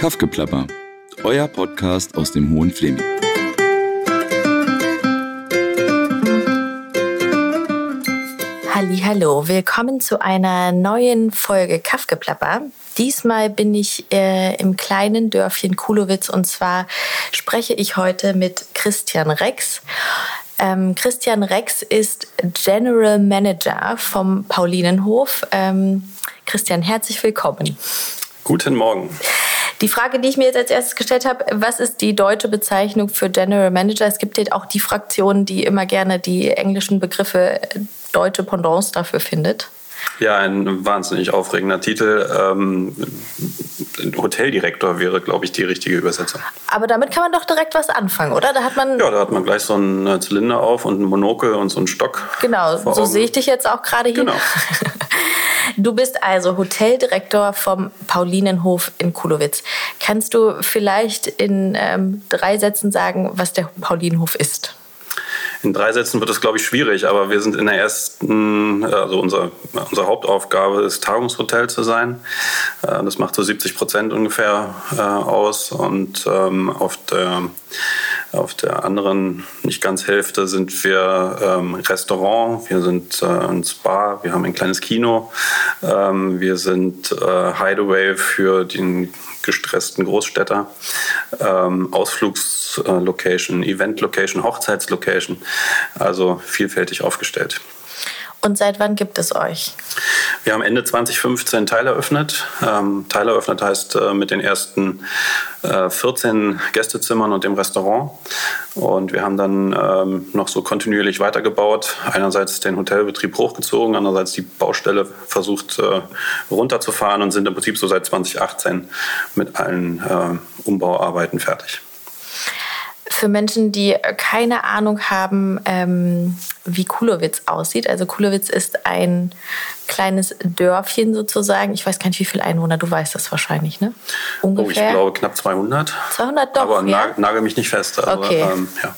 Kaffgeplapper, euer Podcast aus dem Hohen Fleming. Hallo, willkommen zu einer neuen Folge Kaffgeplapper. Diesmal bin ich äh, im kleinen Dörfchen Kulowitz und zwar spreche ich heute mit Christian Rex. Ähm, Christian Rex ist General Manager vom Paulinenhof. Ähm, Christian, herzlich willkommen. Guten Morgen. Die Frage, die ich mir jetzt als erstes gestellt habe, was ist die deutsche Bezeichnung für General Manager? Es gibt ja auch die Fraktion, die immer gerne die englischen Begriffe äh, deutsche Pendants dafür findet. Ja, ein wahnsinnig aufregender Titel. Ähm, Hoteldirektor wäre, glaube ich, die richtige Übersetzung. Aber damit kann man doch direkt was anfangen, oder? Da hat man ja, da hat man gleich so einen äh, Zylinder auf und einen Monokel und so einen Stock. Genau, so sehe ich dich jetzt auch gerade hier. Genau. Du bist also Hoteldirektor vom Paulinenhof in Kulowitz. Kannst du vielleicht in ähm, drei Sätzen sagen, was der Paulinenhof ist? In drei Sätzen wird es, glaube ich, schwierig, aber wir sind in der ersten, also unser, unsere Hauptaufgabe ist, Tagungshotel zu sein. Äh, das macht so 70 Prozent ungefähr äh, aus und ähm, auf der auf der anderen, nicht ganz Hälfte, sind wir ähm, Restaurant, wir sind äh, ein Spa, wir haben ein kleines Kino, ähm, wir sind äh, Hideaway für den gestressten Großstädter, ähm, Event-Location, Hochzeitslocation, also vielfältig aufgestellt. Und seit wann gibt es euch? Wir haben Ende 2015 Teil eröffnet. Ähm, Teil eröffnet heißt äh, mit den ersten äh, 14 Gästezimmern und dem Restaurant. Und wir haben dann ähm, noch so kontinuierlich weitergebaut. Einerseits den Hotelbetrieb hochgezogen, andererseits die Baustelle versucht äh, runterzufahren und sind im Prinzip so seit 2018 mit allen äh, Umbauarbeiten fertig für Menschen, die keine Ahnung haben, ähm, wie Kulowitz aussieht. Also Kulowitz ist ein kleines Dörfchen sozusagen. Ich weiß gar nicht, wie viele Einwohner. Du weißt das wahrscheinlich, ne? Ungefähr. Oh, ich glaube knapp 200. 200 doch, Aber ja? nagel mich nicht fest. Also, okay. Ähm, ja.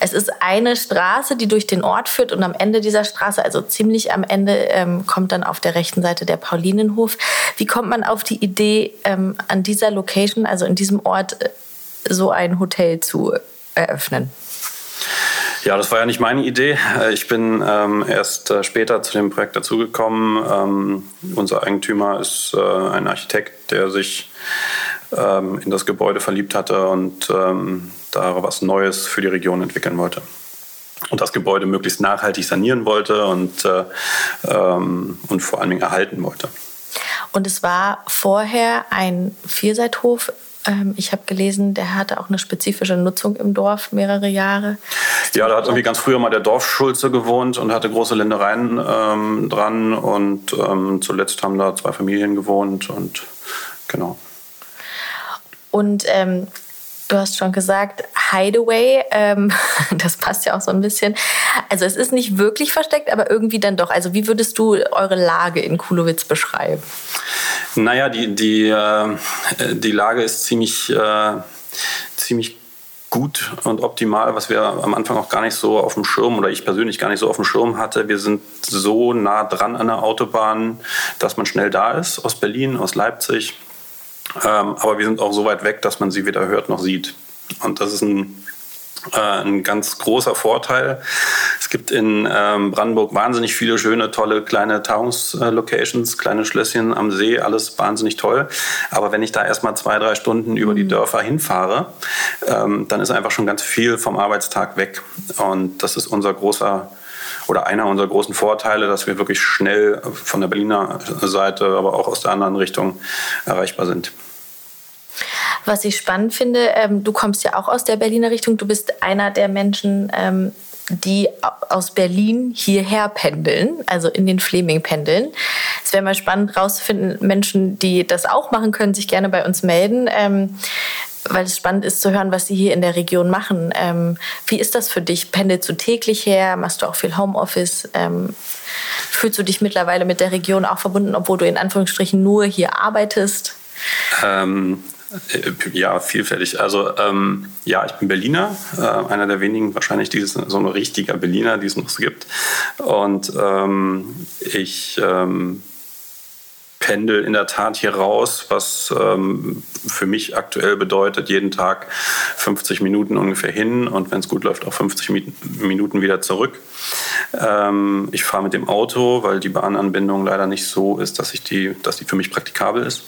Es ist eine Straße, die durch den Ort führt und am Ende dieser Straße, also ziemlich am Ende, ähm, kommt dann auf der rechten Seite der Paulinenhof. Wie kommt man auf die Idee, ähm, an dieser Location, also in diesem Ort, äh, so ein Hotel zu eröffnen? Ja, das war ja nicht meine Idee. Äh, ich bin ähm, erst äh, später zu dem Projekt dazugekommen. Ähm, unser Eigentümer ist äh, ein Architekt, der sich ähm, in das Gebäude verliebt hatte und ähm, da was Neues für die Region entwickeln wollte. Und das Gebäude möglichst nachhaltig sanieren wollte und, äh, ähm, und vor allen Dingen erhalten wollte. Und es war vorher ein Vierseithof ich habe gelesen, der hatte auch eine spezifische Nutzung im Dorf mehrere Jahre. Ja, da hat irgendwie ganz früher mal der Dorfschulze gewohnt und hatte große Ländereien ähm, dran. Und ähm, zuletzt haben da zwei Familien gewohnt und genau. Und ähm, Du hast schon gesagt, Hideaway, ähm, das passt ja auch so ein bisschen. Also es ist nicht wirklich versteckt, aber irgendwie dann doch. Also wie würdest du eure Lage in Kulowitz beschreiben? Naja, die, die, äh, die Lage ist ziemlich, äh, ziemlich gut und optimal, was wir am Anfang auch gar nicht so auf dem Schirm oder ich persönlich gar nicht so auf dem Schirm hatte. Wir sind so nah dran an der Autobahn, dass man schnell da ist, aus Berlin, aus Leipzig. Ähm, aber wir sind auch so weit weg, dass man sie weder hört noch sieht. Und das ist ein, ein ganz großer Vorteil. Es gibt in ähm, Brandenburg wahnsinnig viele schöne, tolle kleine Tagungslocations, kleine Schlösschen am See, alles wahnsinnig toll. Aber wenn ich da erstmal zwei, drei Stunden über die mhm. Dörfer hinfahre, ähm, dann ist einfach schon ganz viel vom Arbeitstag weg. Und das ist unser großer oder einer unserer großen Vorteile, dass wir wirklich schnell von der Berliner Seite, aber auch aus der anderen Richtung erreichbar sind. Was ich spannend finde, ähm, du kommst ja auch aus der Berliner Richtung. Du bist einer der Menschen, ähm, die aus Berlin hierher pendeln, also in den Fleming pendeln. Es wäre mal spannend rauszufinden, Menschen, die das auch machen können, sich gerne bei uns melden. Ähm, weil es spannend ist zu hören, was Sie hier in der Region machen. Ähm, wie ist das für dich? Pendelst du täglich her? Machst du auch viel Homeoffice? Ähm, fühlst du dich mittlerweile mit der Region auch verbunden, obwohl du in Anführungsstrichen nur hier arbeitest? Ähm, äh, ja, vielfältig. Also ähm, ja, ich bin Berliner, äh, einer der wenigen wahrscheinlich, die so ein richtiger Berliner, die es noch gibt. Und ähm, ich ähm, pendel in der Tat hier raus, was ähm, für mich aktuell bedeutet, jeden Tag 50 Minuten ungefähr hin und wenn es gut läuft, auch 50 Minuten wieder zurück. Ähm, ich fahre mit dem Auto, weil die Bahnanbindung leider nicht so ist, dass, ich die, dass die für mich praktikabel ist.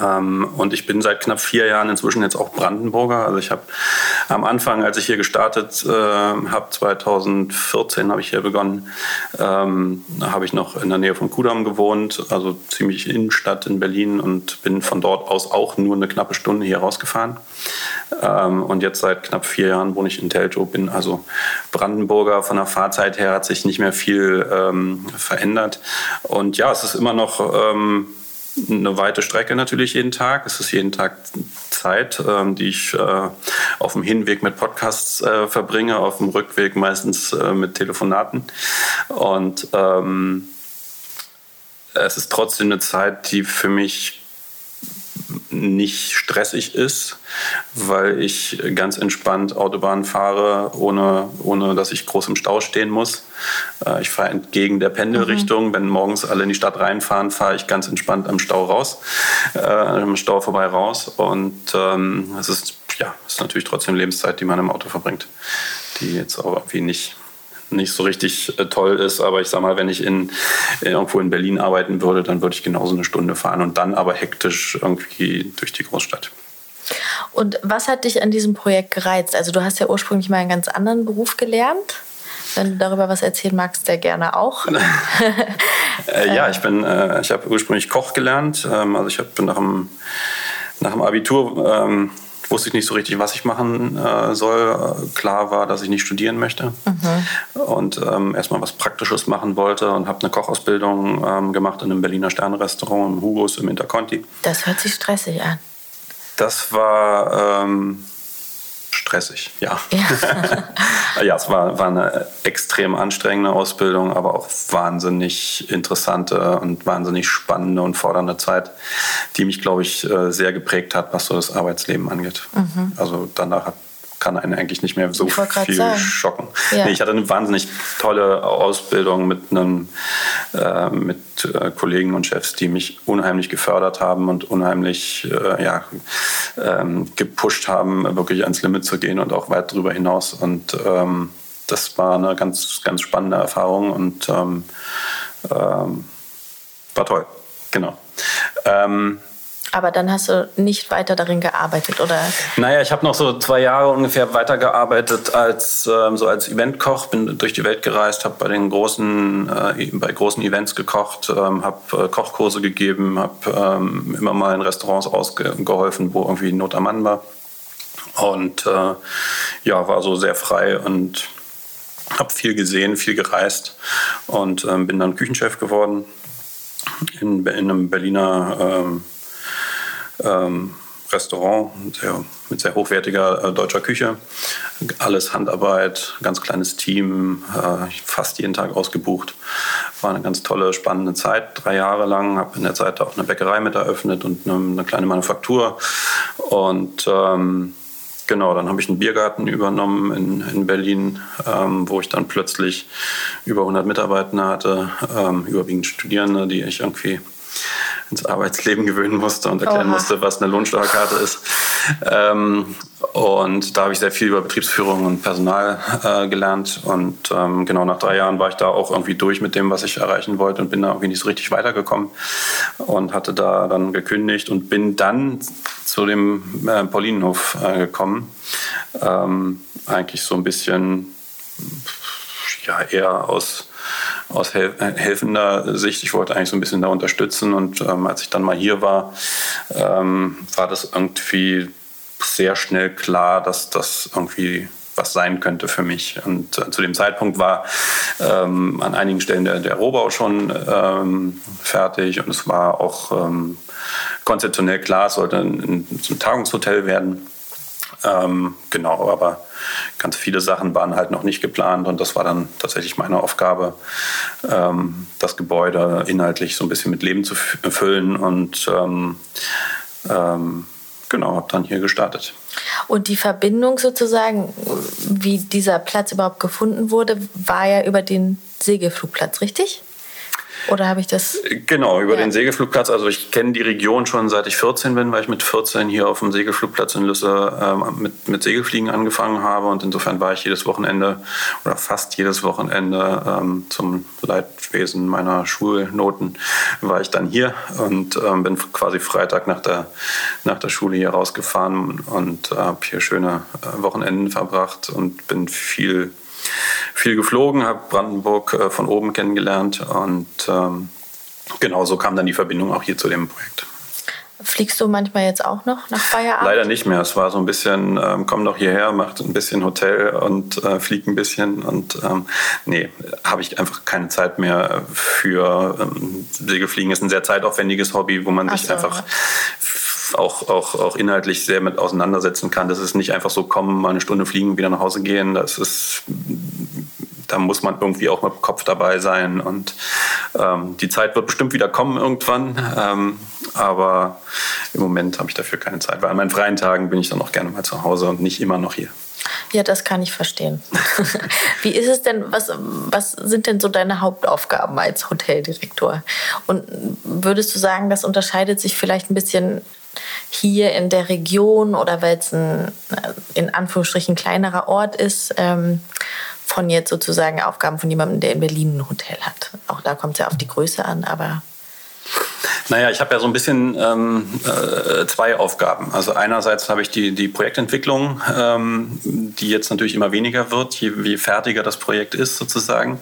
Ähm, und ich bin seit knapp vier Jahren inzwischen jetzt auch Brandenburger. Also ich habe am Anfang, als ich hier gestartet äh, habe, 2014 habe ich hier begonnen, ähm, habe ich noch in der Nähe von Kudamm gewohnt, also ziemlich Innenstadt in Berlin und bin von dort aus auch nur eine knappe Stunde hier rausgefahren. Ähm, und jetzt seit knapp vier Jahren wohne ich in Teltow, bin also Brandenburger. Von der Fahrzeit her hat sich nicht mehr viel ähm, verändert. Und ja, es ist immer noch eine weite Strecke natürlich jeden Tag. Es ist jeden Tag Zeit, ähm, die ich äh, auf dem Hinweg mit Podcasts äh, verbringe, auf dem Rückweg meistens äh, mit Telefonaten. Und ähm, es ist trotzdem eine Zeit, die für mich nicht stressig ist, weil ich ganz entspannt Autobahn fahre, ohne, ohne dass ich groß im Stau stehen muss. Äh, ich fahre entgegen der Pendelrichtung. Mhm. Wenn morgens alle in die Stadt reinfahren, fahre ich ganz entspannt am Stau raus, äh, am Stau vorbei raus. Und ähm, es ist, ja, ist natürlich trotzdem Lebenszeit, die man im Auto verbringt, die jetzt auch irgendwie nicht nicht so richtig äh, toll ist. Aber ich sag mal, wenn ich in, irgendwo in Berlin arbeiten würde, dann würde ich genauso eine Stunde fahren und dann aber hektisch irgendwie durch die Großstadt. Und was hat dich an diesem Projekt gereizt? Also du hast ja ursprünglich mal einen ganz anderen Beruf gelernt. Wenn du darüber was erzählen magst, sehr gerne auch. äh, ja, ich bin, äh, ich habe ursprünglich Koch gelernt. Ähm, also ich hab, bin nach dem, nach dem Abitur ähm, wusste ich nicht so richtig, was ich machen äh, soll. Klar war, dass ich nicht studieren möchte mhm. und ähm, erstmal was Praktisches machen wollte und habe eine Kochausbildung ähm, gemacht in einem Berliner Sternrestaurant im Hugos im Interconti. Das hört sich stressig an. Das war ähm, stressig, ja. Ja, ja es war, war eine extrem anstrengende Ausbildung, aber auch wahnsinnig interessante und wahnsinnig spannende und fordernde Zeit, die mich, glaube ich, äh, sehr geprägt hat, was so das Arbeitsleben angeht. Mhm. Also danach hat kann einen eigentlich nicht mehr so viel sagen. schocken. Ja. Nee, ich hatte eine wahnsinnig tolle Ausbildung mit, einem, äh, mit äh, Kollegen und Chefs, die mich unheimlich gefördert haben und unheimlich äh, ja, ähm, gepusht haben, wirklich ans Limit zu gehen und auch weit darüber hinaus. Und ähm, das war eine ganz, ganz spannende Erfahrung und ähm, ähm war toll. Genau. Ähm, aber dann hast du nicht weiter darin gearbeitet, oder? Naja, ich habe noch so zwei Jahre ungefähr weitergearbeitet als ähm, so als Eventkoch, bin durch die Welt gereist, habe bei den großen äh, bei großen Events gekocht, ähm, habe äh, Kochkurse gegeben, habe ähm, immer mal in Restaurants ausgeholfen, wo irgendwie Not am Mann war und äh, ja, war so sehr frei und habe viel gesehen, viel gereist und ähm, bin dann Küchenchef geworden in, in einem Berliner ähm, Restaurant sehr, mit sehr hochwertiger äh, deutscher Küche. Alles Handarbeit, ganz kleines Team, äh, fast jeden Tag ausgebucht. War eine ganz tolle, spannende Zeit, drei Jahre lang. Habe in der Zeit auch eine Bäckerei mit eröffnet und eine, eine kleine Manufaktur. Und ähm, genau, dann habe ich einen Biergarten übernommen in, in Berlin, ähm, wo ich dann plötzlich über 100 Mitarbeiter hatte, ähm, überwiegend Studierende, die ich irgendwie ins Arbeitsleben gewöhnen musste und erklären Oha. musste, was eine Lohnsteuerkarte ist. Ähm, und da habe ich sehr viel über Betriebsführung und Personal äh, gelernt. Und ähm, genau nach drei Jahren war ich da auch irgendwie durch mit dem, was ich erreichen wollte und bin da irgendwie nicht so richtig weitergekommen und hatte da dann gekündigt und bin dann zu dem äh, Paulinenhof äh, gekommen. Ähm, eigentlich so ein bisschen ja eher aus aus hel helfender Sicht. Ich wollte eigentlich so ein bisschen da unterstützen und ähm, als ich dann mal hier war, ähm, war das irgendwie sehr schnell klar, dass das irgendwie was sein könnte für mich. Und äh, zu dem Zeitpunkt war ähm, an einigen Stellen der, der Rohbau schon ähm, fertig und es war auch ähm, konzeptionell klar, es sollte ein, ein Tagungshotel werden. Ähm, genau, aber ganz viele Sachen waren halt noch nicht geplant und das war dann tatsächlich meine Aufgabe, ähm, das Gebäude inhaltlich so ein bisschen mit Leben zu füllen und ähm, ähm, genau, habe dann hier gestartet. Und die Verbindung sozusagen, wie dieser Platz überhaupt gefunden wurde, war ja über den Segelflugplatz, richtig? Oder habe ich das? Genau, über ja. den Segelflugplatz. Also ich kenne die Region schon seit ich 14 bin, weil ich mit 14 hier auf dem Segelflugplatz in Lüsse ähm, mit, mit Segelfliegen angefangen habe. Und insofern war ich jedes Wochenende oder fast jedes Wochenende ähm, zum Leidwesen meiner Schulnoten war ich dann hier und ähm, bin quasi Freitag nach der, nach der Schule hier rausgefahren und habe hier schöne äh, Wochenenden verbracht und bin viel viel geflogen, habe Brandenburg äh, von oben kennengelernt und ähm, genau so kam dann die Verbindung auch hier zu dem Projekt. Fliegst du manchmal jetzt auch noch nach Feierabend? Leider nicht mehr. Es war so ein bisschen, ähm, komm doch hierher, macht ein bisschen Hotel und äh, flieg ein bisschen. Und ähm, nee, habe ich einfach keine Zeit mehr für. Ähm, Segelfliegen ist ein sehr zeitaufwendiges Hobby, wo man Ach sich so, einfach. Auch, auch, auch inhaltlich sehr mit auseinandersetzen kann. Das ist nicht einfach so kommen, mal eine Stunde fliegen, wieder nach Hause gehen. Das ist da muss man irgendwie auch mit dem Kopf dabei sein. Und ähm, die Zeit wird bestimmt wieder kommen irgendwann. Ähm, aber im Moment habe ich dafür keine Zeit, weil an meinen freien Tagen bin ich dann auch gerne mal zu Hause und nicht immer noch hier. Ja, das kann ich verstehen. Wie ist es denn, was, was sind denn so deine Hauptaufgaben als Hoteldirektor? Und würdest du sagen, das unterscheidet sich vielleicht ein bisschen hier in der Region oder weil es ein in Anführungsstrichen kleinerer Ort ist? Ähm, von jetzt sozusagen Aufgaben von jemandem, der in Berlin ein Hotel hat. Auch da kommt es ja auf die Größe an, aber naja, ich habe ja so ein bisschen ähm, äh, zwei Aufgaben. Also einerseits habe ich die, die Projektentwicklung, ähm, die jetzt natürlich immer weniger wird, je, je fertiger das Projekt ist sozusagen,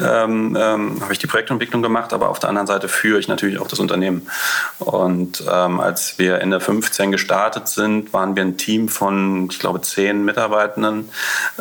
ähm, ähm habe ich die Projektentwicklung gemacht, aber auf der anderen Seite führe ich natürlich auch das Unternehmen. Und ähm, als wir Ende 15 gestartet sind, waren wir ein Team von, ich glaube, zehn Mitarbeitenden.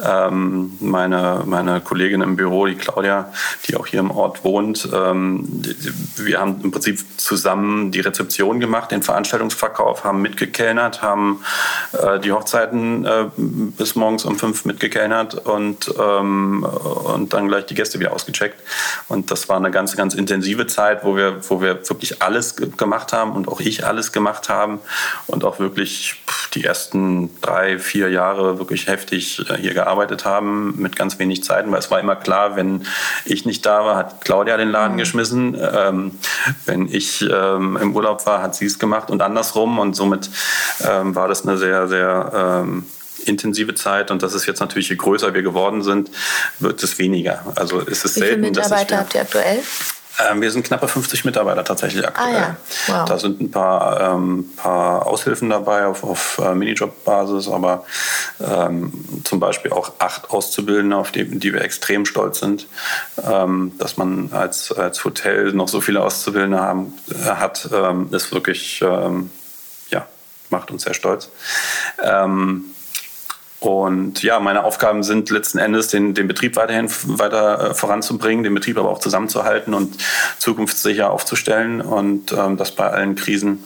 Ähm, meine, meine Kollegin im Büro, die Claudia, die auch hier im Ort wohnt, wir haben im Prinzip zusammen die Rezeption gemacht, den Veranstaltungsverkauf, haben mitgekellnert, haben äh, die Hochzeiten äh, bis morgens um fünf mitgekellnert und, ähm, und dann gleich die Gäste wieder ausgecheckt. Und das war eine ganz, ganz intensive Zeit, wo wir, wo wir wirklich alles gemacht haben und auch ich alles gemacht haben und auch wirklich die ersten drei, vier Jahre wirklich heftig äh, hier gearbeitet haben mit ganz wenig Zeiten, weil es war immer klar, wenn ich nicht da war, hat Claudia den Laden mhm. geschmissen. Ähm, wenn ich ähm, im Urlaub war, hat sie es gemacht und andersrum. Und somit ähm, war das eine sehr, sehr ähm, intensive Zeit. Und das ist jetzt natürlich, je größer wir geworden sind, wird es weniger. Also ist es Wie selten. Viele Mitarbeiter habt ihr aktuell? Ähm, wir sind knappe 50 Mitarbeiter tatsächlich aktuell. Ah, ja. wow. Da sind ein paar, ähm, paar Aushilfen dabei auf, auf äh, Minijob-Basis, aber ähm, zum Beispiel auch acht Auszubildende, auf die, die wir extrem stolz sind, ähm, dass man als, als Hotel noch so viele Auszubildende haben, äh, hat, ähm, ist wirklich, ähm, ja, macht uns sehr stolz. Ähm, und ja, meine Aufgaben sind letzten Endes, den, den Betrieb weiterhin weiter äh, voranzubringen, den Betrieb aber auch zusammenzuhalten und zukunftssicher aufzustellen und ähm, das bei allen Krisen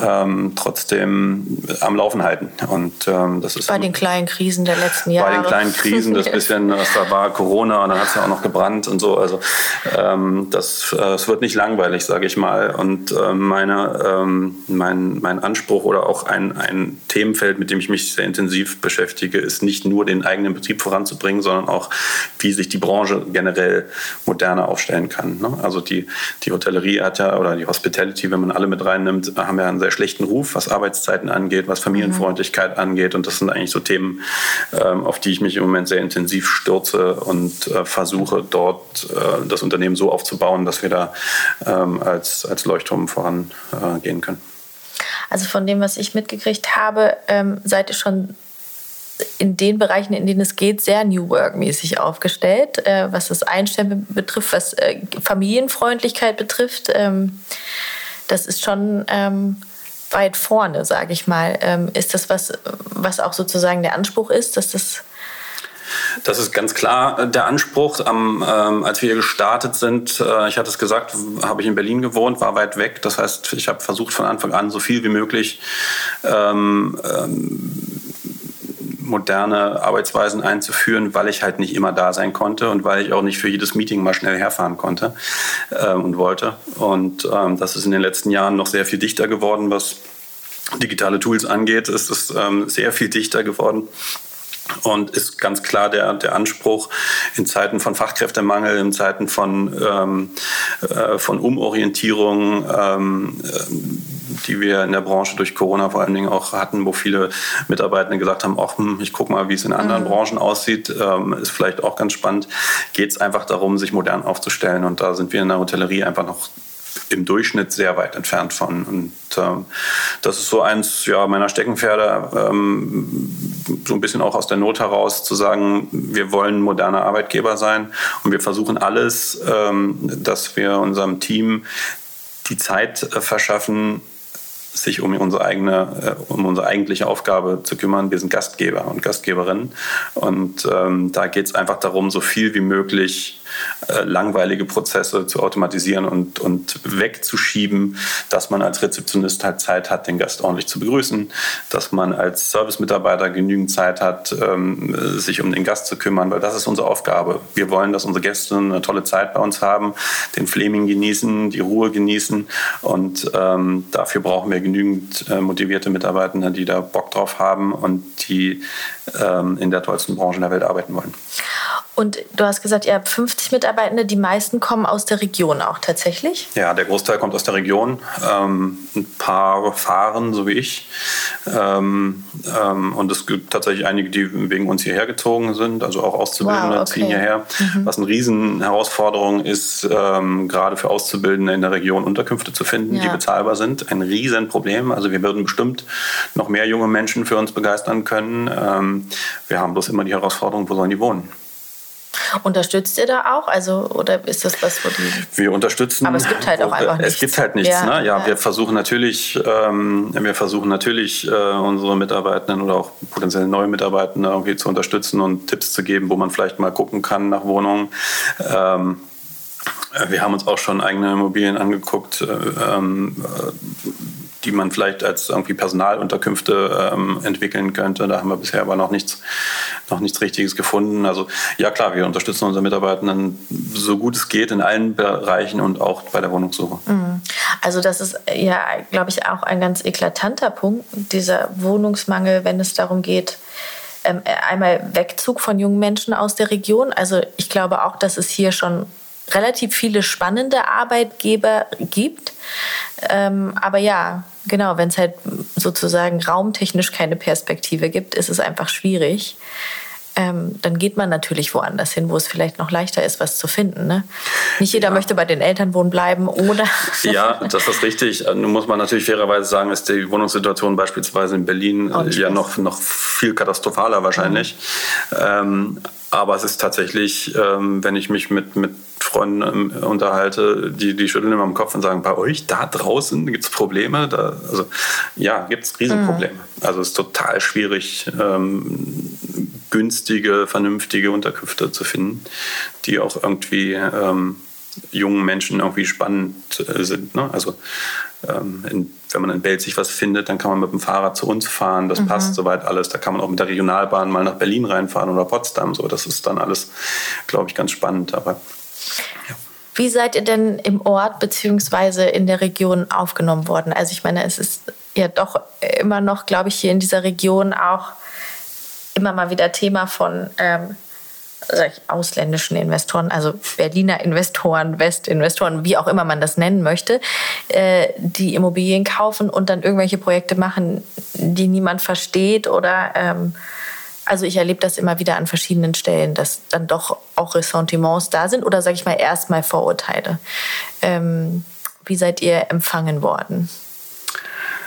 ähm, trotzdem am Laufen halten. Und ähm, das ist bei den kleinen Krisen der letzten Jahre. Bei den kleinen Krisen, das bisschen, was da war Corona und dann hat es ja auch noch gebrannt und so. Also ähm, das, äh, es wird nicht langweilig, sage ich mal. Und äh, meine, ähm, mein, mein Anspruch oder auch ein, ein Themenfeld, mit dem ich mich sehr intensiv beschäftige, Wichtige ist nicht nur den eigenen Betrieb voranzubringen, sondern auch, wie sich die Branche generell moderner aufstellen kann. Ne? Also die, die Hotellerie hat ja, oder die Hospitality, wenn man alle mit reinnimmt, haben ja einen sehr schlechten Ruf, was Arbeitszeiten angeht, was Familienfreundlichkeit mhm. angeht. Und das sind eigentlich so Themen, ähm, auf die ich mich im Moment sehr intensiv stürze und äh, versuche, dort äh, das Unternehmen so aufzubauen, dass wir da ähm, als, als Leuchtturm vorangehen können. Also von dem, was ich mitgekriegt habe, ähm, seid ihr schon in den Bereichen, in denen es geht, sehr New Work-mäßig aufgestellt, äh, was das Einstellen betrifft, was äh, Familienfreundlichkeit betrifft. Ähm, das ist schon ähm, weit vorne, sage ich mal. Ähm, ist das was, was auch sozusagen der Anspruch ist, dass das das ist ganz klar der Anspruch. Am, ähm, als wir gestartet sind, äh, ich hatte es gesagt, habe ich in Berlin gewohnt, war weit weg. Das heißt, ich habe versucht von Anfang an so viel wie möglich ähm, ähm, moderne Arbeitsweisen einzuführen, weil ich halt nicht immer da sein konnte und weil ich auch nicht für jedes Meeting mal schnell herfahren konnte ähm, und wollte. Und ähm, das ist in den letzten Jahren noch sehr viel dichter geworden, was digitale Tools angeht. Es ist ähm, sehr viel dichter geworden. und ist ganz klar der, der Anspruch in Zeiten von Fachkräftemangel, in Zeiten von, ähm, äh, von Umorientierung, ähm, äh, die wir in der Branche durch Corona vor allen Dingen auch hatten, wo viele Mitarbeitende gesagt haben, ach, hm, ich gucke mal, wie es in anderen mhm. Branchen aussieht, ähm, ist vielleicht auch ganz spannend, geht es einfach darum, sich modern aufzustellen. Und da sind wir in der Hotellerie einfach noch im Durchschnitt sehr weit entfernt von. Und ähm, das ist so eins ja, meiner Steckenpferde, ähm, so ein bisschen auch aus der Not heraus zu sagen, wir wollen moderner Arbeitgeber sein und wir versuchen alles, ähm, dass wir unserem Team die Zeit äh, verschaffen, sich um unsere eigene, äh, um unsere eigentliche Aufgabe zu kümmern. Wir sind Gastgeber und Gastgeberinnen. Und ähm, da geht es einfach darum, so viel wie möglich äh, langweilige Prozesse zu automatisieren und, und wegzuschieben, dass man als Rezeptionist halt Zeit hat, den Gast ordentlich zu begrüßen, dass man als Servicemitarbeiter genügend Zeit hat, ähm, sich um den Gast zu kümmern, weil das ist unsere Aufgabe. Wir wollen, dass unsere Gäste eine tolle Zeit bei uns haben, den Fleming genießen, die Ruhe genießen und ähm, dafür brauchen wir genügend äh, motivierte Mitarbeiter, die da Bock drauf haben und die ähm, in der tollsten Branche der Welt arbeiten wollen. Und du hast gesagt, ihr habt 50 Mitarbeitende, die meisten kommen aus der Region auch tatsächlich? Ja, der Großteil kommt aus der Region. Ähm, ein paar fahren, so wie ich. Ähm, ähm, und es gibt tatsächlich einige, die wegen uns hierher gezogen sind, also auch Auszubildende wow, okay. ziehen hierher. Mhm. Was eine Riesenherausforderung ist, ähm, gerade für Auszubildende in der Region Unterkünfte zu finden, ja. die bezahlbar sind. Ein Riesenproblem. Also wir würden bestimmt noch mehr junge Menschen für uns begeistern können. Ähm, wir haben bloß immer die Herausforderung, wo sollen die wohnen? Unterstützt ihr da auch? Also, oder ist das was, wo die. Wir unterstützen. Aber es gibt halt auch einfach nichts. Es gibt halt nichts. Ja, ne? ja, ja. wir versuchen natürlich, ähm, wir versuchen natürlich, äh, unsere Mitarbeitenden oder auch potenziell neue Mitarbeitende irgendwie zu unterstützen und Tipps zu geben, wo man vielleicht mal gucken kann nach Wohnungen. Ähm, wir haben uns auch schon eigene Immobilien angeguckt. Äh, ähm, die man vielleicht als irgendwie Personalunterkünfte ähm, entwickeln könnte. Da haben wir bisher aber noch nichts, noch nichts Richtiges gefunden. Also ja klar, wir unterstützen unsere Mitarbeitenden so gut es geht in allen Bereichen und auch bei der Wohnungssuche. Mhm. Also das ist ja, glaube ich, auch ein ganz eklatanter Punkt, dieser Wohnungsmangel, wenn es darum geht, ähm, einmal Wegzug von jungen Menschen aus der Region. Also ich glaube auch, dass es hier schon relativ viele spannende Arbeitgeber gibt. Ähm, aber ja, genau, wenn es halt sozusagen raumtechnisch keine Perspektive gibt, ist es einfach schwierig. Ähm, dann geht man natürlich woanders hin, wo es vielleicht noch leichter ist, was zu finden. Ne? Nicht jeder ja. möchte bei den Eltern wohnen bleiben oder. ja, das ist richtig. Nun muss man natürlich fairerweise sagen, ist die Wohnungssituation beispielsweise in Berlin ja noch, noch viel katastrophaler wahrscheinlich. Mhm. Ähm, aber es ist tatsächlich, ähm, wenn ich mich mit, mit Freunden ähm, unterhalte, die, die schütteln immer im Kopf und sagen, bei euch da draußen gibt es Probleme. Da, also ja, gibt es Riesenprobleme. Mhm. Also es ist total schwierig, ähm, günstige, vernünftige Unterkünfte zu finden, die auch irgendwie ähm, jungen Menschen irgendwie spannend äh, sind. Ne? Also ähm, in, wenn man in Belzig was findet, dann kann man mit dem Fahrrad zu uns fahren. Das mhm. passt soweit alles. Da kann man auch mit der Regionalbahn mal nach Berlin reinfahren oder Potsdam. So, das ist dann alles, glaube ich, ganz spannend. Aber ja. Wie seid ihr denn im Ort bzw. in der Region aufgenommen worden? Also ich meine, es ist ja doch immer noch, glaube ich, hier in dieser Region auch immer mal wieder Thema von ähm, ausländischen Investoren, also Berliner Investoren, Westinvestoren, wie auch immer man das nennen möchte, äh, die Immobilien kaufen und dann irgendwelche Projekte machen, die niemand versteht oder ähm, also ich erlebe das immer wieder an verschiedenen Stellen, dass dann doch auch Ressentiments da sind oder sage ich mal erstmal Vorurteile. Ähm, wie seid ihr empfangen worden?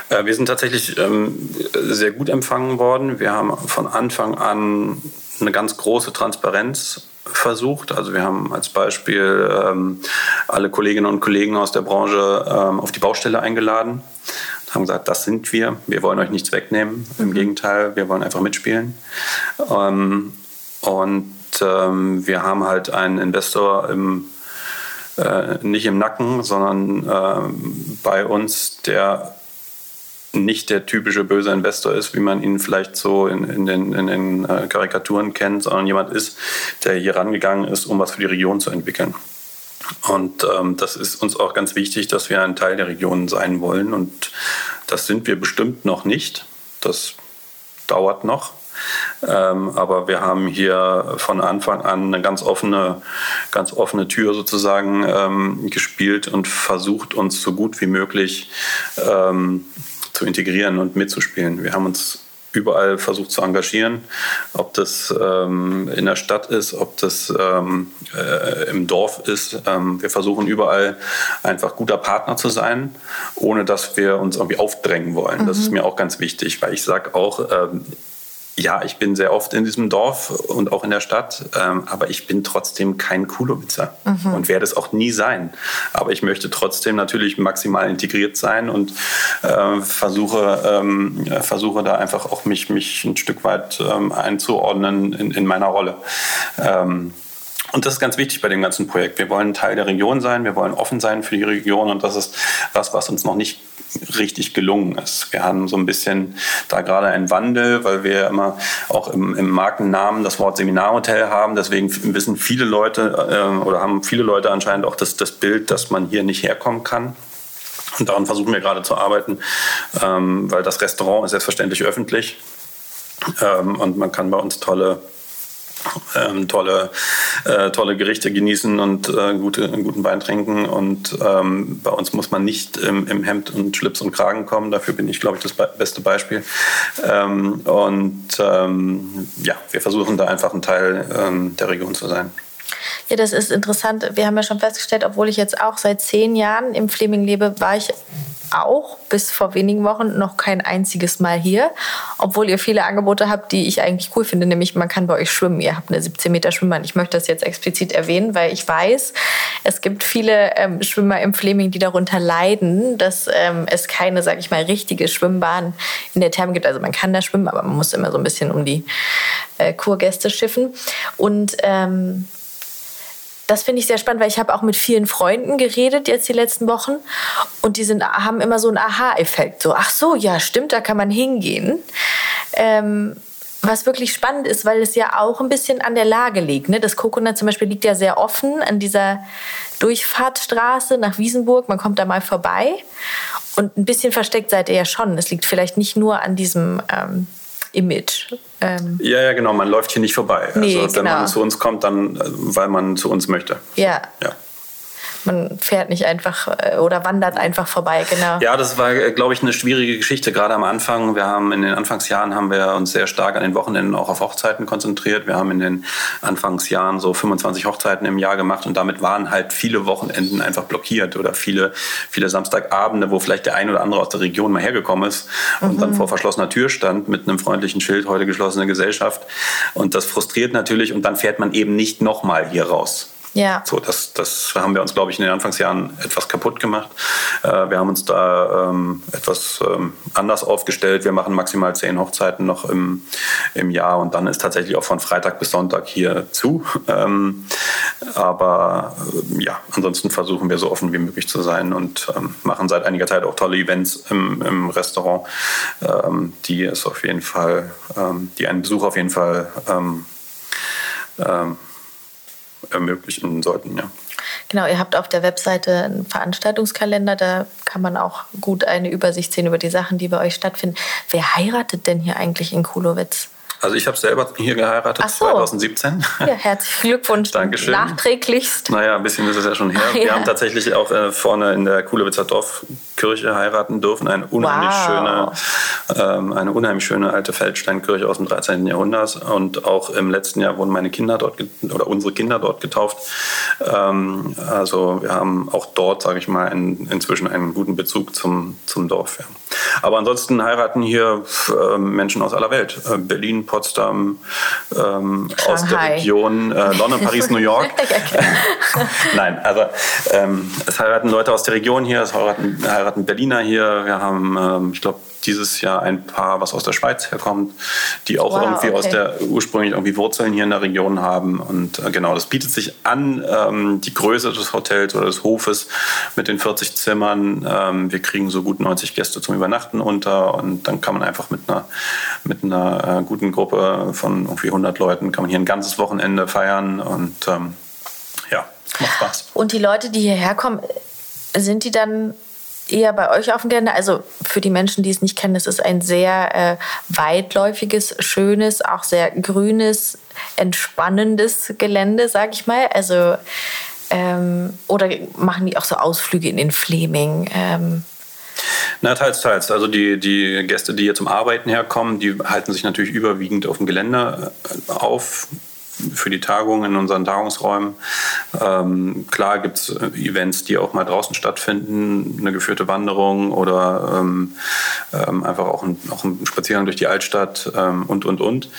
Äh, wir sind tatsächlich ähm, sehr gut empfangen worden. Wir haben von Anfang an eine ganz große Transparenz versucht. Also wir haben als Beispiel ähm, alle Kolleginnen und Kollegen aus der Branche ähm, auf die Baustelle eingeladen haben gesagt, das sind wir, wir wollen euch nichts wegnehmen. Mhm. Im Gegenteil, wir wollen einfach mitspielen. Ähm, und ähm, wir haben halt einen Investor im, äh, nicht im Nacken, sondern äh, bei uns, der nicht der typische böse Investor ist, wie man ihn vielleicht so in, in den, in den äh, Karikaturen kennt, sondern jemand ist, der hier rangegangen ist, um was für die Region zu entwickeln. Und ähm, das ist uns auch ganz wichtig, dass wir ein Teil der Region sein wollen. Und das sind wir bestimmt noch nicht. Das dauert noch. Ähm, aber wir haben hier von Anfang an eine ganz offene, ganz offene Tür sozusagen ähm, gespielt und versucht, uns so gut wie möglich ähm, zu integrieren und mitzuspielen. Wir haben uns überall versucht zu engagieren, ob das ähm, in der Stadt ist, ob das ähm, äh, im Dorf ist. Ähm, wir versuchen überall einfach guter Partner zu sein, ohne dass wir uns irgendwie aufdrängen wollen. Mhm. Das ist mhm. mir auch ganz wichtig, weil ich sage auch, ähm, ja, ich bin sehr oft in diesem Dorf und auch in der Stadt, ähm, aber ich bin trotzdem kein Kulowitzer mhm. und werde es auch nie sein. Aber ich möchte trotzdem natürlich maximal integriert sein und äh, versuche, ähm, versuche da einfach auch mich, mich ein Stück weit ähm, einzuordnen in, in meiner Rolle. Ähm, und das ist ganz wichtig bei dem ganzen Projekt. Wir wollen Teil der Region sein, wir wollen offen sein für die Region und das ist was, was uns noch nicht richtig gelungen ist. Wir haben so ein bisschen da gerade einen Wandel, weil wir immer auch im, im Markennamen das Wort Seminarhotel haben. Deswegen wissen viele Leute äh, oder haben viele Leute anscheinend auch das, das Bild, dass man hier nicht herkommen kann. Und daran versuchen wir gerade zu arbeiten, ähm, weil das Restaurant ist selbstverständlich öffentlich ähm, und man kann bei uns tolle ähm, tolle, äh, tolle Gerichte genießen und äh, gute, guten Wein trinken. Und ähm, bei uns muss man nicht im, im, Hemd und Schlips und Kragen kommen. Dafür bin ich, glaube ich, das be beste Beispiel. Ähm, und ähm, ja, wir versuchen da einfach ein Teil ähm, der Region zu sein. Ja, das ist interessant. Wir haben ja schon festgestellt, obwohl ich jetzt auch seit zehn Jahren im Fleming lebe, war ich auch bis vor wenigen Wochen noch kein einziges Mal hier, obwohl ihr viele Angebote habt, die ich eigentlich cool finde, nämlich man kann bei euch schwimmen. Ihr habt eine 17 Meter Schwimmbahn. Ich möchte das jetzt explizit erwähnen, weil ich weiß, es gibt viele ähm, Schwimmer im Fleming, die darunter leiden, dass ähm, es keine, sag ich mal, richtige Schwimmbahn in der Therme gibt. Also man kann da schwimmen, aber man muss immer so ein bisschen um die äh, Kurgäste schiffen. Und ähm, das finde ich sehr spannend, weil ich habe auch mit vielen Freunden geredet jetzt die letzten Wochen und die sind, haben immer so einen Aha-Effekt. So, ach so, ja, stimmt, da kann man hingehen. Ähm, was wirklich spannend ist, weil es ja auch ein bisschen an der Lage liegt. Ne? Das Coconut zum Beispiel liegt ja sehr offen an dieser Durchfahrtstraße nach Wiesenburg. Man kommt da mal vorbei. Und ein bisschen versteckt seid ihr ja schon. Es liegt vielleicht nicht nur an diesem ähm, Image. Ähm ja, ja, genau. Man läuft hier nicht vorbei. Nee, also wenn genau. man zu uns kommt, dann äh, weil man zu uns möchte. Ja. ja man fährt nicht einfach äh, oder wandert einfach vorbei, genau. Ja, das war, äh, glaube ich, eine schwierige Geschichte, gerade am Anfang. Wir haben in den Anfangsjahren haben wir uns sehr stark an den Wochenenden auch auf Hochzeiten konzentriert. Wir haben in den Anfangsjahren so 25 Hochzeiten im Jahr gemacht und damit waren halt viele Wochenenden einfach blockiert oder viele, viele Samstagabende, wo vielleicht der ein oder andere aus der Region mal hergekommen ist und mhm. dann vor verschlossener Tür stand mit einem freundlichen Schild, heute geschlossene Gesellschaft. Und das frustriert natürlich und dann fährt man eben nicht nochmal hier raus. Ja. So, das, das haben wir uns, glaube ich, in den Anfangsjahren etwas kaputt gemacht. Äh, wir haben uns da ähm, etwas ähm, anders aufgestellt. Wir machen maximal zehn Hochzeiten noch im, im Jahr und dann ist tatsächlich auch von Freitag bis Sonntag hier zu. Ähm, aber äh, ja, ansonsten versuchen wir so offen wie möglich zu sein und ähm, machen seit einiger Zeit auch tolle Events im, im Restaurant, ähm, die es auf jeden Fall, ähm, die einen Besuch auf jeden Fall ähm, ermöglichen sollten. Ja. Genau, ihr habt auf der Webseite einen Veranstaltungskalender, da kann man auch gut eine Übersicht sehen über die Sachen, die bei euch stattfinden. Wer heiratet denn hier eigentlich in Kulowitz? Also ich habe selber hier geheiratet, so. 2017. Ja, herzlichen Glückwunsch. Dankeschön. Nachträglichst. Naja, ein bisschen ist es ja schon her. ja. Wir haben tatsächlich auch äh, vorne in der Kulowitzer Dorfkirche heiraten dürfen. Eine unheimlich, wow. schöne, ähm, eine unheimlich schöne alte Feldsteinkirche aus dem 13. Jahrhundert. Und auch im letzten Jahr wurden meine Kinder dort, oder unsere Kinder dort getauft. Ähm, also wir haben auch dort, sage ich mal, in, inzwischen einen guten Bezug zum, zum Dorf. Ja. Aber ansonsten heiraten hier äh, Menschen aus aller Welt. Äh, Berlin, Potsdam, ähm, aus der Region äh, London, Paris, New York. Nein, also ähm, es heiraten Leute aus der Region hier, es heiraten, heiraten Berliner hier. Wir haben, ähm, ich glaube, dieses Jahr ein Paar, was aus der Schweiz herkommt, die auch wow, irgendwie okay. aus der ursprünglich irgendwie Wurzeln hier in der Region haben. Und äh, genau, das bietet sich an, ähm, die Größe des Hotels oder des Hofes mit den 40 Zimmern. Ähm, wir kriegen so gut 90 Gäste zum Übernachten unter und dann kann man einfach mit einer, mit einer äh, guten Gruppe von irgendwie 100 Leuten kann man hier ein ganzes Wochenende feiern und ähm, ja, macht Spaß. Und die Leute, die hierher kommen, sind die dann eher bei euch auf dem Gelände? Also für die Menschen, die es nicht kennen, es ist ein sehr äh, weitläufiges, schönes, auch sehr grünes, entspannendes Gelände, sag ich mal. Also ähm, oder machen die auch so Ausflüge in den Fleming? Ähm, na, teils, teils. Also die, die Gäste, die hier zum Arbeiten herkommen, die halten sich natürlich überwiegend auf dem Gelände äh, auf, für die Tagung in unseren Tagungsräumen. Ähm, klar gibt es äh, Events, die auch mal draußen stattfinden, eine geführte Wanderung oder ähm, ähm, einfach auch ein, auch ein, Spaziergang durch die Altstadt ähm, und, und, und.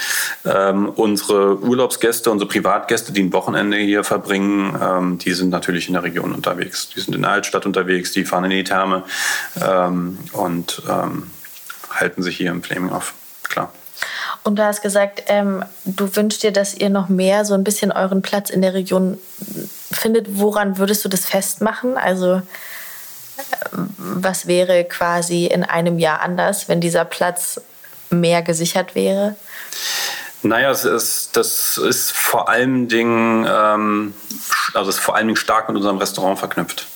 Ähm, unsere Urlaubsgäste, unsere Privatgäste, die ein Wochenende hier verbringen, die sind natürlich in der Region unterwegs. Die sind in der Altstadt unterwegs, die fahren in die Therme und halten sich hier im Flaming auf. Klar. Und du hast gesagt, ähm, du wünschst dir, dass ihr noch mehr so ein bisschen euren Platz in der Region findet. Woran würdest du das festmachen? Also äh, was wäre quasi in einem Jahr anders, wenn dieser Platz mehr gesichert wäre? Naja, es ist, das ist vor allen Dingen, ähm, also ist vor allen Dingen stark mit unserem Restaurant verknüpft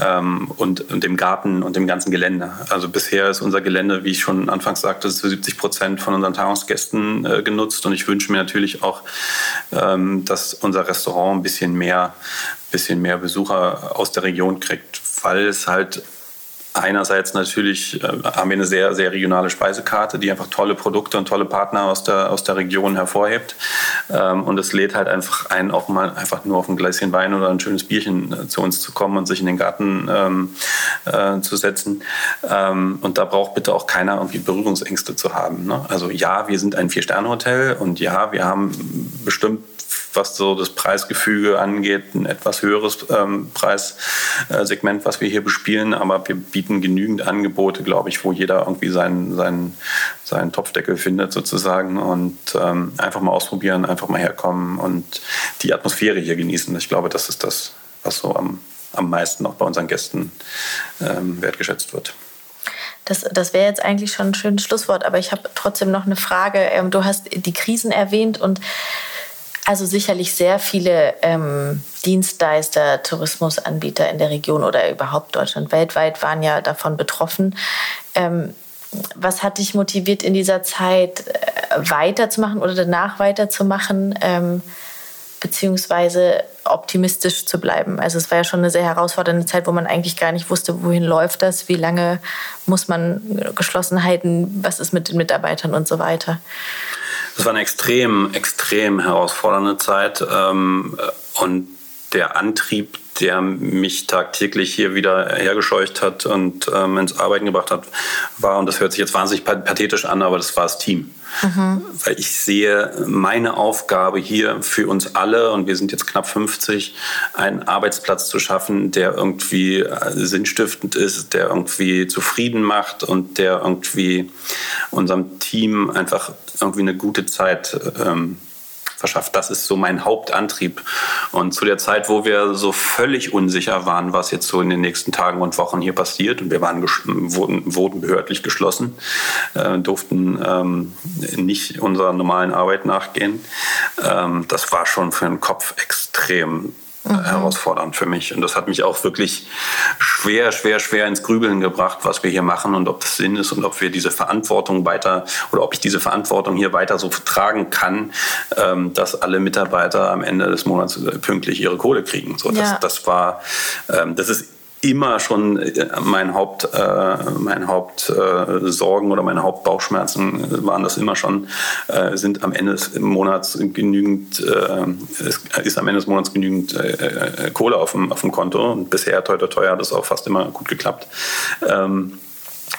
ähm, und, und, dem Garten und dem ganzen Gelände. Also bisher ist unser Gelände, wie ich schon anfangs sagte, zu 70 Prozent von unseren Tagungsgästen äh, genutzt und ich wünsche mir natürlich auch, ähm, dass unser Restaurant ein bisschen mehr, bisschen mehr Besucher aus der Region kriegt, weil es halt einerseits natürlich äh, haben wir eine sehr, sehr regionale Speisekarte, die einfach tolle Produkte und tolle Partner aus der, aus der Region hervorhebt. Ähm, und es lädt halt einfach ein, auch mal einfach nur auf ein Gläschen Wein oder ein schönes Bierchen äh, zu uns zu kommen und sich in den Garten ähm, äh, zu setzen. Ähm, und da braucht bitte auch keiner irgendwie Berührungsängste zu haben. Ne? Also ja, wir sind ein Vier-Sterne-Hotel und ja, wir haben bestimmt was so das Preisgefüge angeht, ein etwas höheres ähm, Preissegment, was wir hier bespielen. Aber wir bieten genügend Angebote, glaube ich, wo jeder irgendwie seinen, seinen, seinen Topfdeckel findet sozusagen und ähm, einfach mal ausprobieren, einfach mal herkommen und die Atmosphäre hier genießen. Ich glaube, das ist das, was so am, am meisten auch bei unseren Gästen ähm, wertgeschätzt wird. Das, das wäre jetzt eigentlich schon ein schönes Schlusswort, aber ich habe trotzdem noch eine Frage. Ähm, du hast die Krisen erwähnt und also sicherlich sehr viele ähm, Dienstleister, Tourismusanbieter in der Region oder überhaupt Deutschland weltweit waren ja davon betroffen. Ähm, was hat dich motiviert, in dieser Zeit äh, weiterzumachen oder danach weiterzumachen, ähm, beziehungsweise optimistisch zu bleiben? Also es war ja schon eine sehr herausfordernde Zeit, wo man eigentlich gar nicht wusste, wohin läuft das, wie lange muss man geschlossen halten, was ist mit den Mitarbeitern und so weiter. Das war eine extrem, extrem herausfordernde Zeit. Ähm, und der Antrieb, der mich tagtäglich hier wieder hergescheucht hat und ähm, ins Arbeiten gebracht hat, war, und das hört sich jetzt wahnsinnig pathetisch an, aber das war das Team. Mhm. Weil ich sehe meine Aufgabe hier für uns alle, und wir sind jetzt knapp 50, einen Arbeitsplatz zu schaffen, der irgendwie äh, sinnstiftend ist, der irgendwie zufrieden macht und der irgendwie unserem Team einfach irgendwie eine gute Zeit ähm, verschafft. Das ist so mein Hauptantrieb. Und zu der Zeit, wo wir so völlig unsicher waren, was jetzt so in den nächsten Tagen und Wochen hier passiert, und wir waren wurden, wurden behördlich geschlossen, äh, durften ähm, nicht unserer normalen Arbeit nachgehen. Ähm, das war schon für den Kopf extrem mhm. herausfordernd für mich. Und das hat mich auch wirklich schwer, schwer, schwer ins Grübeln gebracht, was wir hier machen und ob das Sinn ist und ob wir diese Verantwortung weiter oder ob ich diese Verantwortung hier weiter so tragen kann, ähm, dass alle Mitarbeiter am Ende des Monats äh, pünktlich ihre Kohle kriegen. So, das, ja. das war, ähm, das ist immer schon äh, mein Haupt, äh, mein Hauptsorgen äh, oder meine Hauptbauchschmerzen waren das immer schon, äh, sind am Ende des Monats genügend, äh, ist am Ende des Monats genügend äh, Kohle auf dem, auf dem Konto und bisher, teuer, teuer, hat das auch fast immer gut geklappt. Ähm,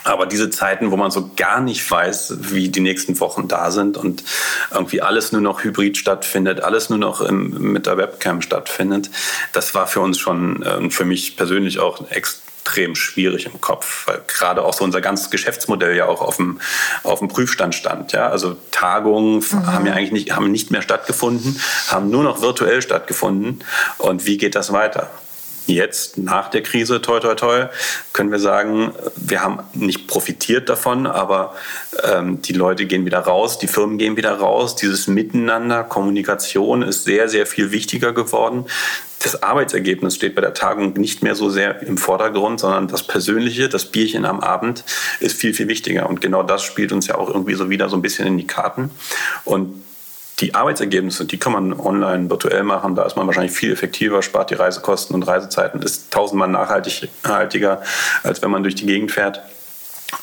aber diese Zeiten, wo man so gar nicht weiß, wie die nächsten Wochen da sind und irgendwie alles nur noch hybrid stattfindet, alles nur noch im, mit der Webcam stattfindet, das war für uns schon, äh, für mich persönlich auch extrem schwierig im Kopf, weil gerade auch so unser ganzes Geschäftsmodell ja auch auf dem, auf dem Prüfstand stand. Ja? Also Tagungen mhm. haben ja eigentlich nicht, haben nicht mehr stattgefunden, haben nur noch virtuell stattgefunden. Und wie geht das weiter? Jetzt nach der Krise, toi, toi, toi, können wir sagen, wir haben nicht profitiert davon, aber ähm, die Leute gehen wieder raus, die Firmen gehen wieder raus. Dieses Miteinander, Kommunikation ist sehr, sehr viel wichtiger geworden. Das Arbeitsergebnis steht bei der Tagung nicht mehr so sehr im Vordergrund, sondern das Persönliche, das Bierchen am Abend ist viel, viel wichtiger. Und genau das spielt uns ja auch irgendwie so wieder so ein bisschen in die Karten. Und die Arbeitsergebnisse, die kann man online virtuell machen. Da ist man wahrscheinlich viel effektiver, spart die Reisekosten und Reisezeiten, ist tausendmal nachhaltiger, als wenn man durch die Gegend fährt.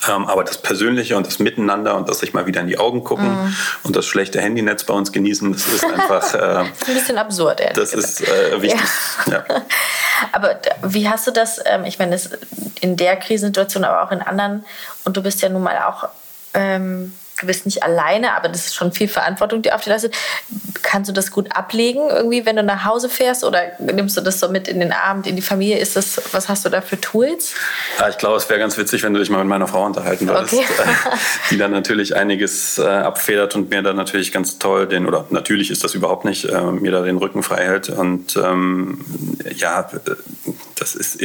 Ähm, aber das Persönliche und das Miteinander und das sich mal wieder in die Augen gucken mm. und das schlechte Handynetz bei uns genießen, das ist einfach. Äh, das ist ein bisschen absurd, ehrlich Das gesagt. ist äh, wichtig. Ja. Ja. Aber wie hast du das, ähm, ich meine, in der Krisensituation, aber auch in anderen, und du bist ja nun mal auch. Ähm, du bist nicht alleine, aber das ist schon viel Verantwortung, die auf dir lastet. Kannst du das gut ablegen, irgendwie, wenn du nach Hause fährst? Oder nimmst du das so mit in den Abend, in die Familie? Ist das, was hast du da für Tools? Ja, ich glaube, es wäre ganz witzig, wenn du dich mal mit meiner Frau unterhalten würdest, okay. die dann natürlich einiges äh, abfedert und mir dann natürlich ganz toll den, oder natürlich ist das überhaupt nicht, äh, mir da den Rücken frei hält. Und ähm, ja, das ist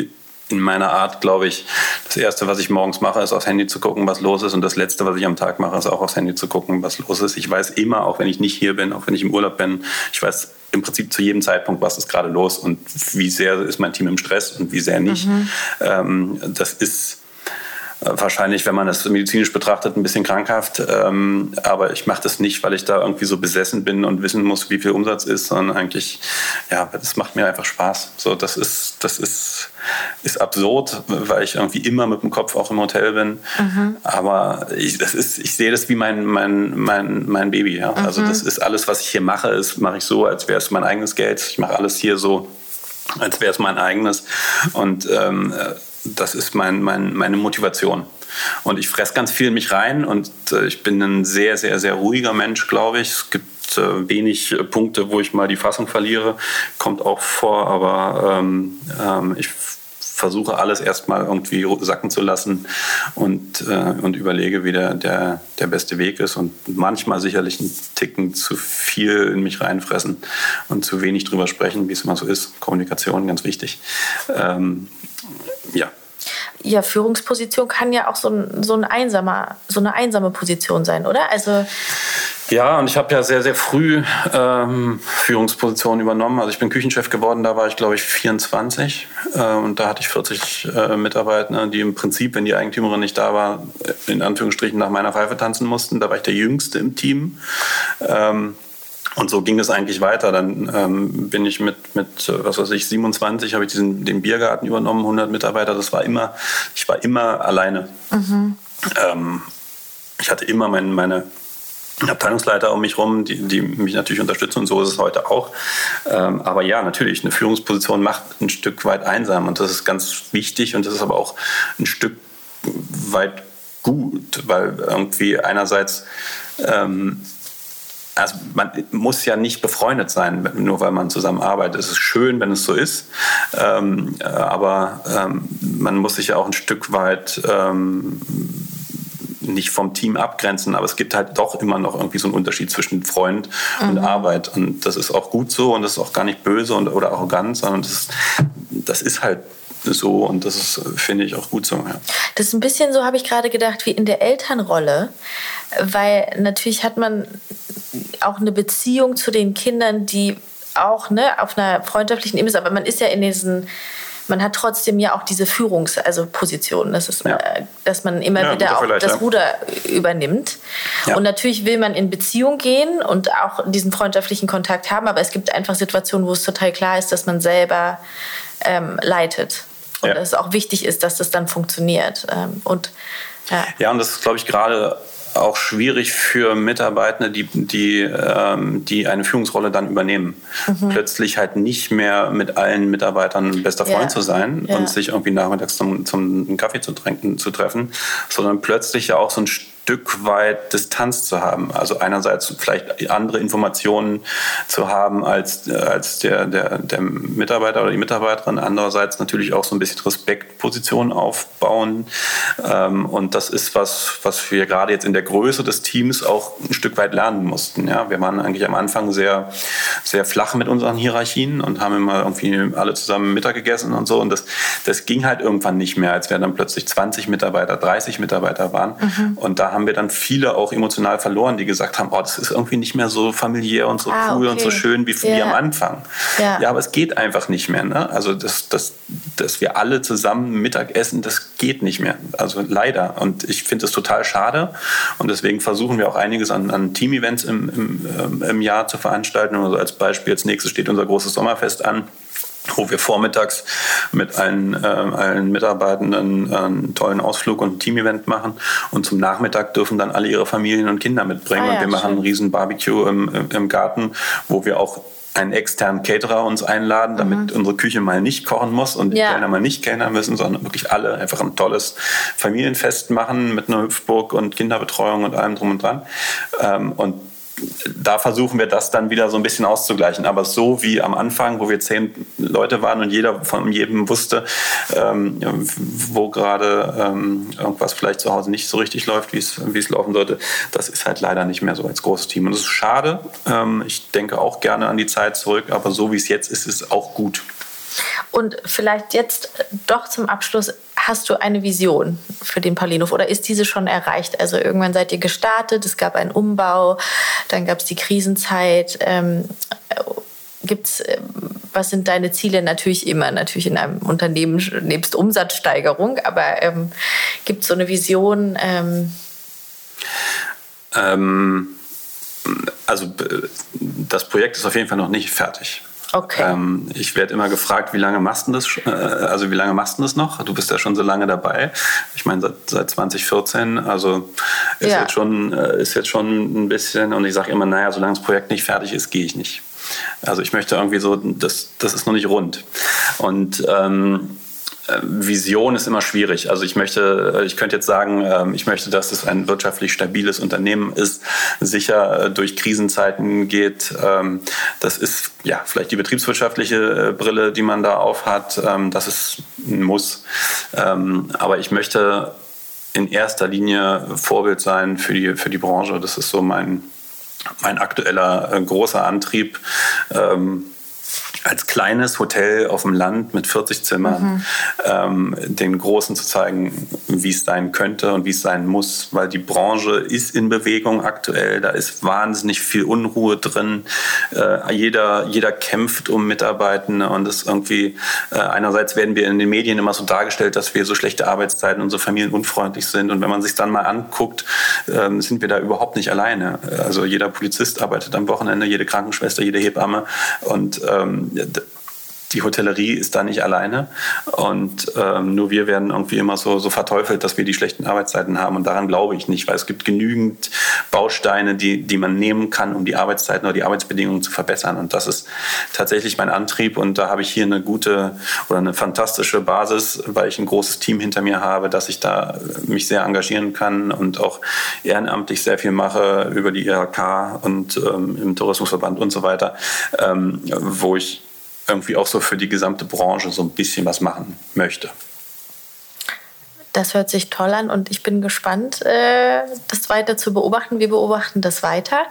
in meiner Art, glaube ich, das Erste, was ich morgens mache, ist aufs Handy zu gucken, was los ist. Und das Letzte, was ich am Tag mache, ist auch aufs Handy zu gucken, was los ist. Ich weiß immer, auch wenn ich nicht hier bin, auch wenn ich im Urlaub bin, ich weiß im Prinzip zu jedem Zeitpunkt, was ist gerade los und wie sehr ist mein Team im Stress und wie sehr nicht. Mhm. Ähm, das ist wahrscheinlich, wenn man das medizinisch betrachtet, ein bisschen krankhaft. Ähm, aber ich mache das nicht, weil ich da irgendwie so besessen bin und wissen muss, wie viel Umsatz ist, sondern eigentlich, ja, das macht mir einfach Spaß. So, das ist, das ist, ist absurd, weil ich irgendwie immer mit dem Kopf auch im Hotel bin. Mhm. Aber ich, das ist, ich sehe das wie mein, mein, mein, mein Baby. Ja? Mhm. Also das ist alles, was ich hier mache, ist, mache ich so, als wäre es mein eigenes Geld. Ich mache alles hier so, als wäre es mein eigenes. Und ähm, das ist mein, mein, meine Motivation. Und ich fresse ganz viel in mich rein und äh, ich bin ein sehr, sehr, sehr ruhiger Mensch, glaube ich. Es gibt äh, wenig äh, Punkte, wo ich mal die Fassung verliere. Kommt auch vor, aber ähm, ähm, ich versuche alles erstmal irgendwie sacken zu lassen und, äh, und überlege, wie der, der, der beste Weg ist und manchmal sicherlich einen Ticken zu viel in mich reinfressen und zu wenig drüber sprechen, wie es immer so ist. Kommunikation, ganz wichtig. Ähm, ja. Ja, Führungsposition kann ja auch so, ein, so, ein einsamer, so eine einsame Position sein, oder? Also ja, und ich habe ja sehr, sehr früh ähm, Führungspositionen übernommen. Also ich bin Küchenchef geworden, da war ich, glaube ich, 24. Äh, und da hatte ich 40 äh, Mitarbeiter, die im Prinzip, wenn die Eigentümerin nicht da war, in Anführungsstrichen nach meiner Pfeife tanzen mussten. Da war ich der Jüngste im Team. Ähm, und so ging es eigentlich weiter. Dann ähm, bin ich mit, mit, was weiß ich, 27 habe ich diesen, den Biergarten übernommen, 100 Mitarbeiter. Das war immer, ich war immer alleine. Mhm. Ähm, ich hatte immer mein, meine Abteilungsleiter um mich rum, die, die mich natürlich unterstützen und so ist es heute auch. Ähm, aber ja, natürlich, eine Führungsposition macht ein Stück weit einsam und das ist ganz wichtig und das ist aber auch ein Stück weit gut, weil irgendwie einerseits ähm, also man muss ja nicht befreundet sein, nur weil man zusammenarbeitet. Es ist schön, wenn es so ist, ähm, äh, aber ähm, man muss sich ja auch ein Stück weit ähm, nicht vom Team abgrenzen, aber es gibt halt doch immer noch irgendwie so einen Unterschied zwischen Freund mhm. und Arbeit. Und das ist auch gut so und das ist auch gar nicht böse und, oder arrogant, sondern das, das ist halt so und das ist, finde ich, auch gut so. Ja. Das ist ein bisschen so, habe ich gerade gedacht, wie in der Elternrolle, weil natürlich hat man auch eine Beziehung zu den Kindern, die auch ne, auf einer freundschaftlichen Ebene ist, aber man ist ja in diesen man hat trotzdem ja auch diese Führungs-, also Position, das ist, ja. äh, dass man immer ja, wieder auch das ja. Ruder übernimmt. Und natürlich will man in Beziehung gehen und auch diesen freundschaftlichen Kontakt haben, aber es gibt einfach Situationen, wo es total klar ist, dass man selber ähm, leitet. Und dass es auch wichtig ist, dass das dann funktioniert. Ähm, und, ja. ja, und das ist, glaube ich, gerade auch schwierig für Mitarbeitende, die, die, ähm, die eine Führungsrolle dann übernehmen. Mhm. Plötzlich halt nicht mehr mit allen Mitarbeitern bester Freund ja. zu sein ja. und sich irgendwie nachmittags zum, zum Kaffee zu, trinken, zu treffen, sondern plötzlich ja auch so ein Stück Stück weit Distanz zu haben. Also einerseits vielleicht andere Informationen zu haben als, als der, der, der Mitarbeiter oder die Mitarbeiterin, andererseits natürlich auch so ein bisschen Respektpositionen aufbauen. Ähm, und das ist was, was wir gerade jetzt in der Größe des Teams auch ein Stück weit lernen mussten. Ja, wir waren eigentlich am Anfang sehr, sehr flach mit unseren Hierarchien und haben immer irgendwie alle zusammen Mittag gegessen und so. Und das, das ging halt irgendwann nicht mehr, als wir dann plötzlich 20 Mitarbeiter, 30 Mitarbeiter waren. Mhm. Und da haben wir dann viele auch emotional verloren, die gesagt haben, oh, das ist irgendwie nicht mehr so familiär und so ah, cool okay. und so schön wie, yeah. wie am Anfang. Ja. ja, aber es geht einfach nicht mehr. Ne? Also, das, das, dass wir alle zusammen Mittag essen, das geht nicht mehr. Also leider. Und ich finde es total schade. Und deswegen versuchen wir auch einiges an, an Team-Events im, im, ähm, im Jahr zu veranstalten. Also als Beispiel, als nächstes steht unser großes Sommerfest an wo wir vormittags mit allen, äh, allen Mitarbeitenden einen tollen Ausflug und ein Team-Event machen. Und zum Nachmittag dürfen dann alle ihre Familien und Kinder mitbringen. Ah, ja, und wir schön. machen einen riesen Barbecue im, im Garten, wo wir auch einen externen Caterer uns einladen, damit mhm. unsere Küche mal nicht kochen muss und die ja. Kellner mal nicht kellnern müssen, sondern wirklich alle einfach ein tolles Familienfest machen mit einer Hüpfburg und Kinderbetreuung und allem drum und dran. Ähm, und da versuchen wir das dann wieder so ein bisschen auszugleichen. Aber so wie am Anfang, wo wir zehn Leute waren und jeder von jedem wusste, ähm, wo gerade ähm, irgendwas vielleicht zu Hause nicht so richtig läuft, wie es laufen sollte, das ist halt leider nicht mehr so als großes Team. Und das ist schade. Ähm, ich denke auch gerne an die Zeit zurück, aber so wie es jetzt ist, ist es auch gut. Und vielleicht jetzt doch zum Abschluss hast du eine Vision für den Paulinhof oder ist diese schon erreicht? Also irgendwann seid ihr gestartet, es gab einen Umbau, dann gab es die Krisenzeit. Ähm, gibt's, äh, was sind deine Ziele? Natürlich immer, natürlich in einem Unternehmen nebst Umsatzsteigerung, aber ähm, gibt es so eine Vision? Ähm? ähm also das Projekt ist auf jeden Fall noch nicht fertig. Okay. Ähm, ich werde immer gefragt, wie lange machst du das? Äh, also wie lange machst du das noch? Du bist ja schon so lange dabei. Ich meine seit, seit 2014. Also ist ja. jetzt schon äh, ist jetzt schon ein bisschen. Und ich sage immer, naja, solange das Projekt nicht fertig ist, gehe ich nicht. Also ich möchte irgendwie so, das, das ist noch nicht rund. Und ähm, äh, Vision ist immer schwierig. Also ich möchte, äh, ich könnte jetzt sagen, ähm, ich möchte, dass es ein wirtschaftlich stabiles Unternehmen ist, sicher äh, durch Krisenzeiten geht. Ähm, das ist ja vielleicht die betriebswirtschaftliche Brille, die man da aufhat. Ähm, das ist ein Muss. Aber ich möchte in erster Linie Vorbild sein für die, für die Branche. Das ist so mein, mein aktueller großer Antrieb als kleines Hotel auf dem Land mit 40 Zimmern mhm. ähm, den Großen zu zeigen, wie es sein könnte und wie es sein muss, weil die Branche ist in Bewegung aktuell, da ist wahnsinnig viel Unruhe drin, äh, jeder, jeder kämpft um Mitarbeitende und es irgendwie, äh, einerseits werden wir in den Medien immer so dargestellt, dass wir so schlechte Arbeitszeiten und so familienunfreundlich sind und wenn man sich dann mal anguckt, äh, sind wir da überhaupt nicht alleine. Also jeder Polizist arbeitet am Wochenende, jede Krankenschwester, jede Hebamme und ähm, the, die Hotellerie ist da nicht alleine. Und ähm, nur wir werden irgendwie immer so, so verteufelt, dass wir die schlechten Arbeitszeiten haben. Und daran glaube ich nicht, weil es gibt genügend Bausteine, die, die man nehmen kann, um die Arbeitszeiten oder die Arbeitsbedingungen zu verbessern. Und das ist tatsächlich mein Antrieb. Und da habe ich hier eine gute oder eine fantastische Basis, weil ich ein großes Team hinter mir habe, dass ich da mich sehr engagieren kann und auch ehrenamtlich sehr viel mache über die IHK und ähm, im Tourismusverband und so weiter, ähm, wo ich irgendwie auch so für die gesamte Branche so ein bisschen was machen möchte. Das hört sich toll an und ich bin gespannt, äh, das weiter zu beobachten. Wir beobachten das weiter.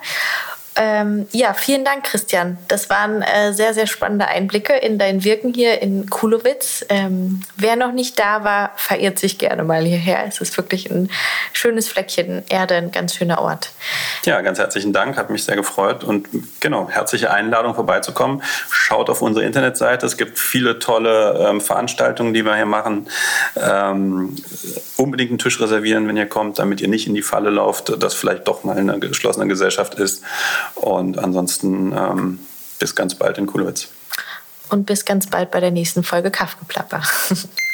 Ähm, ja, vielen Dank, Christian. Das waren äh, sehr, sehr spannende Einblicke in dein Wirken hier in Kulowitz. Ähm, wer noch nicht da war, verirrt sich gerne mal hierher. Es ist wirklich ein schönes Fleckchen Erde, ein ganz schöner Ort. Ja, ganz herzlichen Dank, hat mich sehr gefreut und genau, herzliche Einladung vorbeizukommen. Schaut auf unsere Internetseite, es gibt viele tolle ähm, Veranstaltungen, die wir hier machen. Ähm, unbedingt einen Tisch reservieren, wenn ihr kommt, damit ihr nicht in die Falle lauft, dass vielleicht doch mal eine geschlossene Gesellschaft ist. Und ansonsten ähm, bis ganz bald in Kulowitz. Und bis ganz bald bei der nächsten Folge Kaffgeplapper.